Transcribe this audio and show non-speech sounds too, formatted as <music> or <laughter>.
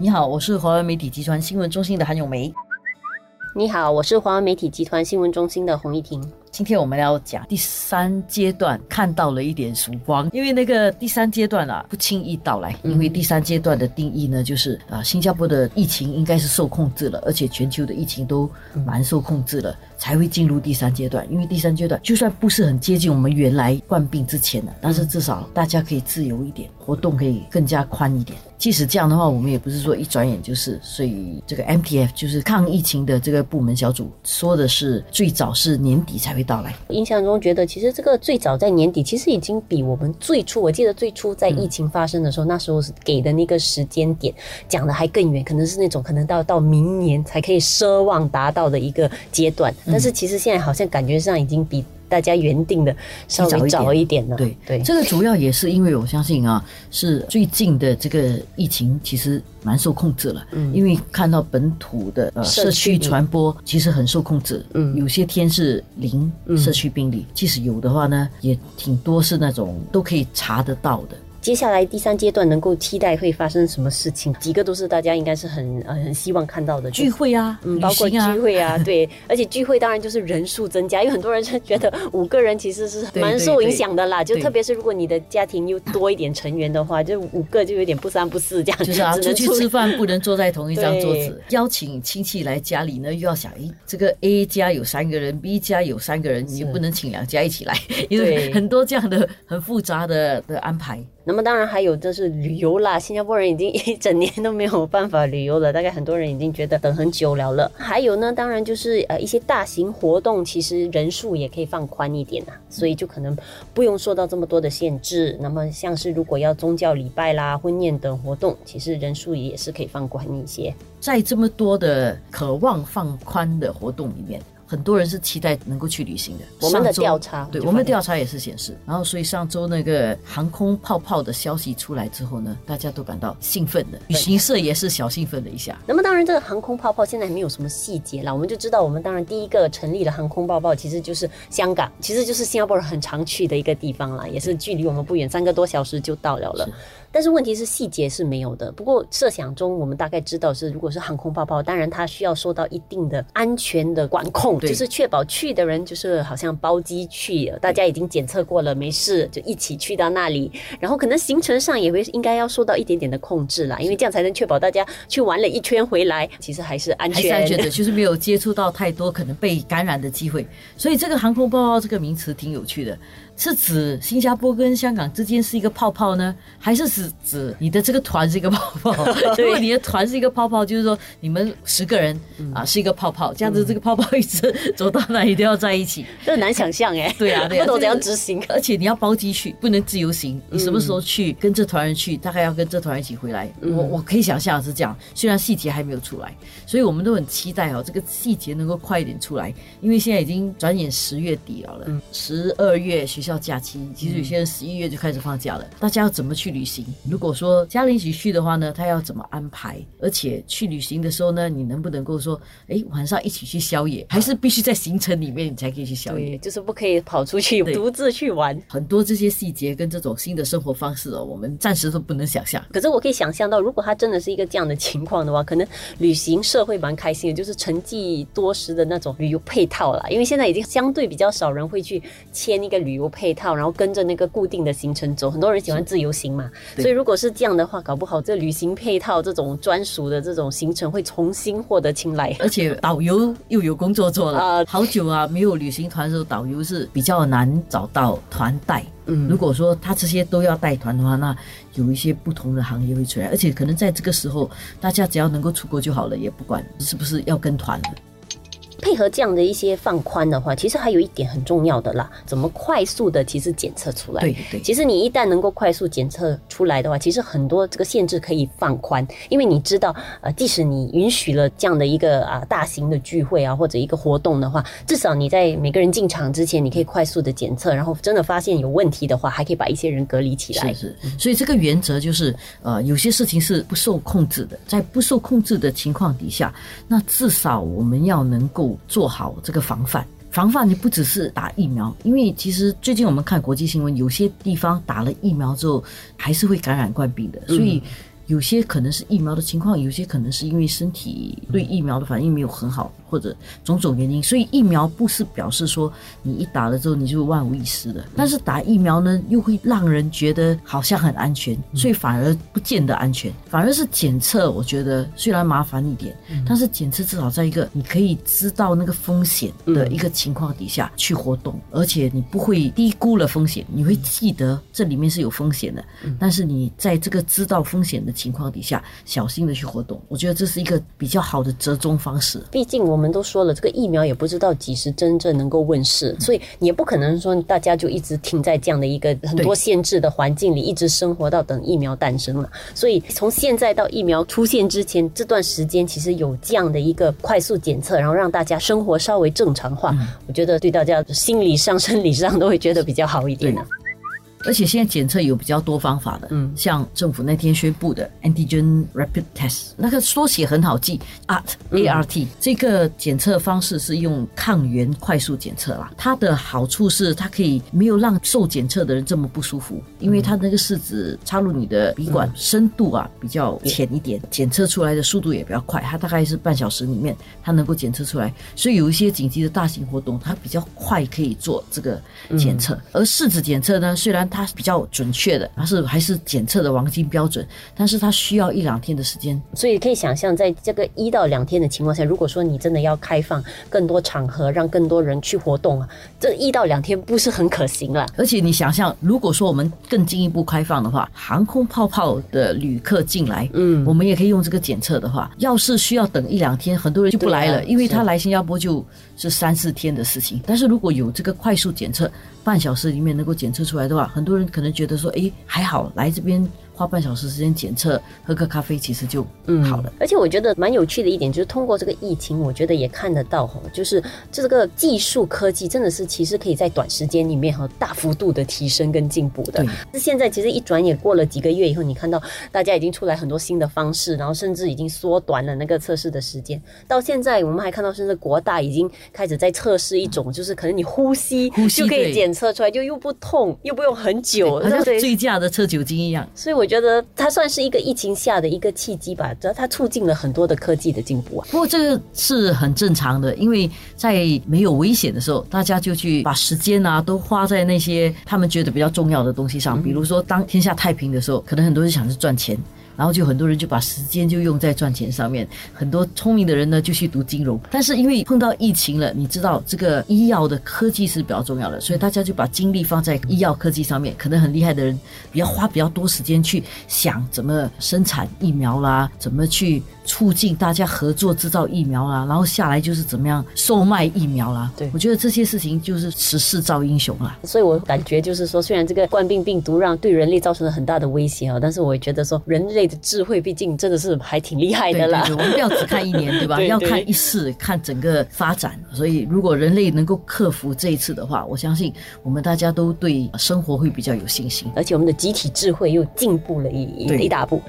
你好，我是华为媒体集团新闻中心的韩永梅。你好，我是华为媒体集团新闻中心的洪一婷。今天我们要讲第三阶段，看到了一点曙光。因为那个第三阶段啊，不轻易到来。因为第三阶段的定义呢，就是啊，新加坡的疫情应该是受控制了，而且全球的疫情都蛮受控制了，才会进入第三阶段。因为第三阶段就算不是很接近我们原来患病之前的，但是至少大家可以自由一点，活动可以更加宽一点。即使这样的话，我们也不是说一转眼就是。所以这个 MTF 就是抗疫情的这个部门小组说的是，最早是年底才会到来。印象中觉得，其实这个最早在年底，其实已经比我们最初，我记得最初在疫情发生的时候，那时候是给的那个时间点讲的还更远，可能是那种可能到到明年才可以奢望达到的一个阶段。但是其实现在好像感觉上已经比。大家原定的稍微早一点。了，对。对，这个主要也是因为我相信啊，是最近的这个疫情其实蛮受控制了，嗯，因为看到本土的呃社区传播其实很受控制，嗯，有些天是零社区病例，即使有的话呢，也挺多是那种都可以查得到的。接下来第三阶段能够期待会发生什么事情？几个都是大家应该是很呃很希望看到的聚会啊，嗯，包括聚会啊，<laughs> 对，而且聚会当然就是人数增加，因为很多人是觉得五个人其实是蛮受影响的啦，就特别是如果你的家庭又多一点成员的话，就五个就有点不三不四这样，就是啊，<laughs> 出去吃饭不能坐在同一张桌子，<laughs> 邀请亲戚来家里呢，又要想，哎，这个 A 家有三个人，B 家有三个人，你不能请两家一起来，因为很多这样的很复杂的的安排。那么当然还有就是旅游啦，新加坡人已经 <laughs> 一整年都没有办法旅游了，大概很多人已经觉得等很久了了。还有呢，当然就是呃一些大型活动，其实人数也可以放宽一点呐，所以就可能不用受到这么多的限制。那么像是如果要宗教礼拜啦、婚宴等活动，其实人数也是可以放宽一些。在这么多的渴望放宽的活动里面。很多人是期待能够去旅行的。我们的调查，对我们的调查也是显示，然后所以上周那个航空泡泡的消息出来之后呢，大家都感到兴奋的，旅行社也是小兴奋了一下。那么当然，这个航空泡泡现在没有什么细节了，我们就知道，我们当然第一个成立的航空泡泡，其实就是香港，其实就是新加坡人很常去的一个地方了，也是距离我们不远，三个多小时就到了了。但是问题是细节是没有的。不过设想中，我们大概知道是，如果是航空泡泡，当然它需要受到一定的安全的管控，就是确保去的人就是好像包机去，大家已经检测过了，没事就一起去到那里。然后可能行程上也会应该要受到一点点的控制啦，因为这样才能确保大家去玩了一圈回来，其实还是安全，安全的，就是没有接触到太多可能被感染的机会。所以这个航空泡泡这个名词挺有趣的。是指新加坡跟香港之间是一个泡泡呢，还是指指你的这个团是一个泡泡？<laughs> <laughs> 如果你的团是一个泡泡，就是说你们十个人啊是一个泡泡，这样子这个泡泡一直走到哪里都要在一起，<laughs> 这很难想象哎。对啊，对不懂怎样执行，而且你要包机去，不能自由行。你什么时候去，跟这团人去，大概要跟这团人一起回来。我我可以想象是这样，虽然细节还没有出来，所以我们都很期待哦，这个细节能够快一点出来，因为现在已经转眼十月底了，十二月学校。叫假期，其实有些人十一月就开始放假了。大家要怎么去旅行？如果说家人一起去的话呢，他要怎么安排？而且去旅行的时候呢，你能不能够说，哎，晚上一起去宵夜？还是必须在行程里面你才可以去宵夜？就是不可以跑出去独自去玩。很多这些细节跟这种新的生活方式哦，我们暂时都不能想象。可是我可以想象到，如果他真的是一个这样的情况的话，可能旅行社会蛮开心的，就是沉寂多时的那种旅游配套了。因为现在已经相对比较少人会去签一个旅游。配套，然后跟着那个固定的行程走。很多人喜欢自由行嘛，所以如果是这样的话，搞不好这旅行配套这种专属的这种行程会重新获得青睐。而且导游又有工作做了啊，<laughs> 好久啊没有旅行团的时候，导游是比较难找到团带。嗯，如果说他这些都要带团的话，那有一些不同的行业会出来，而且可能在这个时候，大家只要能够出国就好了，也不管是不是要跟团。配合这样的一些放宽的话，其实还有一点很重要的啦，怎么快速的其实检测出来？对对。其实你一旦能够快速检测出来的话，其实很多这个限制可以放宽，因为你知道，呃，即使你允许了这样的一个啊大型的聚会啊或者一个活动的话，至少你在每个人进场之前，你可以快速的检测，然后真的发现有问题的话，还可以把一些人隔离起来。是是。所以这个原则就是，呃，有些事情是不受控制的，在不受控制的情况底下，那至少我们要能够。做好这个防范，防范你不只是打疫苗，因为其实最近我们看国际新闻，有些地方打了疫苗之后还是会感染冠病的，所以有些可能是疫苗的情况，有些可能是因为身体对疫苗的反应没有很好，或者种种原因。所以疫苗不是表示说你一打了之后你就万无一失的，但是打疫苗呢又会让人觉得好像很安全，所以反而不见得安全。反而是检测，我觉得虽然麻烦一点，但是检测至少在一个你可以知道那个风险的一个情况底下去活动，而且你不会低估了风险，你会记得这里面是有风险的。但是你在这个知道风险的情况底下，小心的去活动，我觉得这是一个比较好的折中方式。毕竟我们都说了，这个疫苗也不知道几时真正能够问世，所以你也不可能说大家就一直停在这样的一个很多限制的环境里，一直生活到等疫苗诞生了。所以从现在到疫苗出现之前这段时间，其实有这样的一个快速检测，然后让大家生活稍微正常化，我觉得对大家心理上、生理上都会觉得比较好一点呢。而且现在检测有比较多方法的，嗯，像政府那天宣布的 antigen rapid test，那个缩写很好记，ART A R T 这个检测方式是用抗原快速检测啦。它的好处是它可以没有让受检测的人这么不舒服，因为它那个试纸插入你的鼻管深度啊比较浅一点，检测出来的速度也比较快，它大概是半小时里面它能够检测出来，所以有一些紧急的大型活动它比较快可以做这个检测。而试纸检测呢，虽然它比较准确的，它是还是检测的黄金标准，但是它需要一两天的时间，所以可以想象，在这个一到两天的情况下，如果说你真的要开放更多场合，让更多人去活动啊，这一到两天不是很可行了。而且你想象，如果说我们更进一步开放的话，航空泡泡的旅客进来，嗯，我们也可以用这个检测的话，要是需要等一两天，很多人就不来了，因为他来新加坡就是三四天的事情。但是如果有这个快速检测，半小时里面能够检测出来的话，很多人可能觉得说，哎，还好来这边。花半小时时间检测，喝个咖啡其实就好了。而且我觉得蛮有趣的一点就是，通过这个疫情，我觉得也看得到哈，就是这个技术科技真的是其实可以在短时间里面哈大幅度的提升跟进步的。那现在其实一转眼过了几个月以后，你看到大家已经出来很多新的方式，然后甚至已经缩短了那个测试的时间。到现在我们还看到，甚至国大已经开始在测试一种，就是可能你呼吸就可以检测出来，就又不痛又不用很久，好像醉驾的测酒精一样。所以我。觉得它算是一个疫情下的一个契机吧，主要它促进了很多的科技的进步啊。不过这个是很正常的，因为在没有危险的时候，大家就去把时间啊都花在那些他们觉得比较重要的东西上，比如说当天下太平的时候，可能很多人想去赚钱。然后就很多人就把时间就用在赚钱上面，很多聪明的人呢就去读金融，但是因为碰到疫情了，你知道这个医药的科技是比较重要的，所以大家就把精力放在医药科技上面。可能很厉害的人，比较花比较多时间去想怎么生产疫苗啦，怎么去。促进大家合作制造疫苗啦，然后下来就是怎么样售卖疫苗啦。对，我觉得这些事情就是时势造英雄啦。所以我感觉就是说，虽然这个冠病病毒让对人类造成了很大的威胁啊，但是我也觉得说，人类的智慧毕竟真的是还挺厉害的啦。我们不要只看一年，对吧？<laughs> 要看一世，看整个发展。所以，如果人类能够克服这一次的话，我相信我们大家都对生活会比较有信心，而且我们的集体智慧又进步了一一大步。